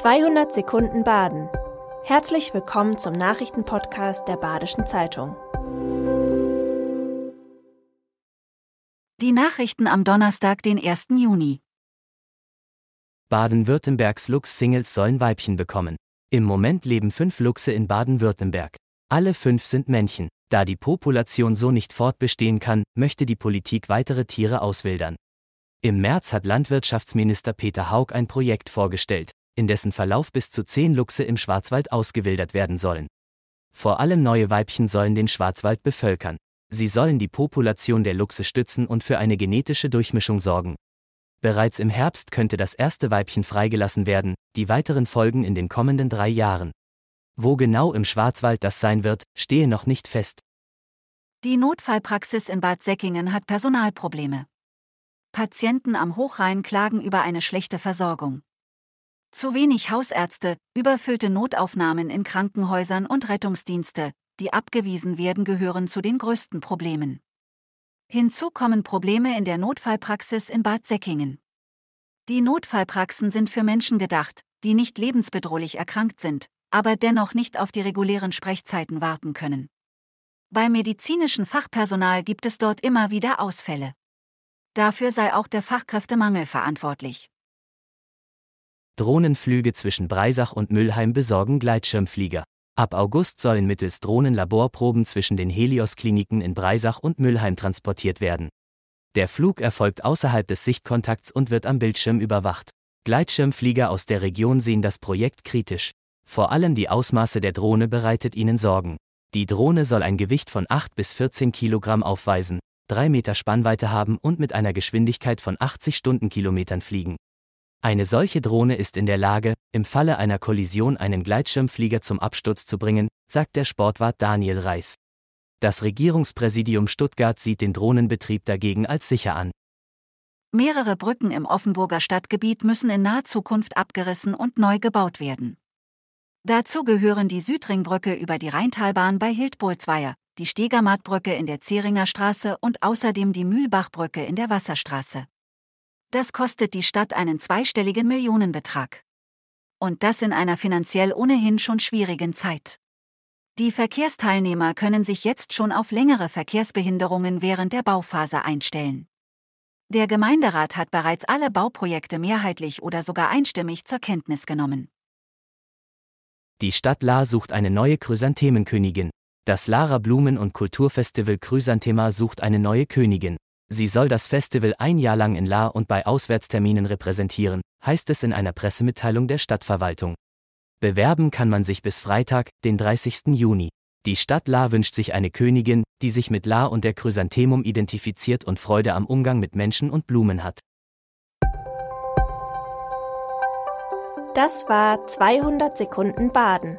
200 Sekunden Baden. Herzlich willkommen zum Nachrichtenpodcast der Badischen Zeitung. Die Nachrichten am Donnerstag, den 1. Juni. Baden-Württembergs Luchs-Singles sollen Weibchen bekommen. Im Moment leben fünf Luchse in Baden-Württemberg. Alle fünf sind Männchen. Da die Population so nicht fortbestehen kann, möchte die Politik weitere Tiere auswildern. Im März hat Landwirtschaftsminister Peter Haug ein Projekt vorgestellt, in dessen Verlauf bis zu zehn Luchse im Schwarzwald ausgewildert werden sollen. Vor allem neue Weibchen sollen den Schwarzwald bevölkern. Sie sollen die Population der Luchse stützen und für eine genetische Durchmischung sorgen. Bereits im Herbst könnte das erste Weibchen freigelassen werden, die weiteren folgen in den kommenden drei Jahren. Wo genau im Schwarzwald das sein wird, stehe noch nicht fest. Die Notfallpraxis in Bad Säckingen hat Personalprobleme. Patienten am Hochrhein klagen über eine schlechte Versorgung. Zu wenig Hausärzte, überfüllte Notaufnahmen in Krankenhäusern und Rettungsdienste, die abgewiesen werden, gehören zu den größten Problemen. Hinzu kommen Probleme in der Notfallpraxis in Bad Säckingen. Die Notfallpraxen sind für Menschen gedacht, die nicht lebensbedrohlich erkrankt sind, aber dennoch nicht auf die regulären Sprechzeiten warten können. Beim medizinischen Fachpersonal gibt es dort immer wieder Ausfälle. Dafür sei auch der Fachkräftemangel verantwortlich. Drohnenflüge zwischen Breisach und Müllheim besorgen Gleitschirmflieger. Ab August sollen mittels Drohnen Laborproben zwischen den Helios-Kliniken in Breisach und Müllheim transportiert werden. Der Flug erfolgt außerhalb des Sichtkontakts und wird am Bildschirm überwacht. Gleitschirmflieger aus der Region sehen das Projekt kritisch. Vor allem die Ausmaße der Drohne bereitet ihnen Sorgen. Die Drohne soll ein Gewicht von 8 bis 14 Kilogramm aufweisen, 3 Meter Spannweite haben und mit einer Geschwindigkeit von 80 Stundenkilometern fliegen. Eine solche Drohne ist in der Lage, im Falle einer Kollision einen Gleitschirmflieger zum Absturz zu bringen, sagt der Sportwart Daniel Reis. Das Regierungspräsidium Stuttgart sieht den Drohnenbetrieb dagegen als sicher an. Mehrere Brücken im Offenburger Stadtgebiet müssen in naher Zukunft abgerissen und neu gebaut werden. Dazu gehören die Südringbrücke über die Rheintalbahn bei Hildbolzweier, die Stegermartbrücke in der Zeringer Straße und außerdem die Mühlbachbrücke in der Wasserstraße. Das kostet die Stadt einen zweistelligen Millionenbetrag. Und das in einer finanziell ohnehin schon schwierigen Zeit. Die Verkehrsteilnehmer können sich jetzt schon auf längere Verkehrsbehinderungen während der Bauphase einstellen. Der Gemeinderat hat bereits alle Bauprojekte mehrheitlich oder sogar einstimmig zur Kenntnis genommen. Die Stadt La sucht eine neue Chrysanthemenkönigin. Das Lara Blumen- und Kulturfestival Chrysanthema sucht eine neue Königin. Sie soll das Festival ein Jahr lang in La und bei Auswärtsterminen repräsentieren, heißt es in einer Pressemitteilung der Stadtverwaltung. Bewerben kann man sich bis Freitag, den 30. Juni. Die Stadt La wünscht sich eine Königin, die sich mit La und der Chrysanthemum identifiziert und Freude am Umgang mit Menschen und Blumen hat. Das war 200 Sekunden Baden.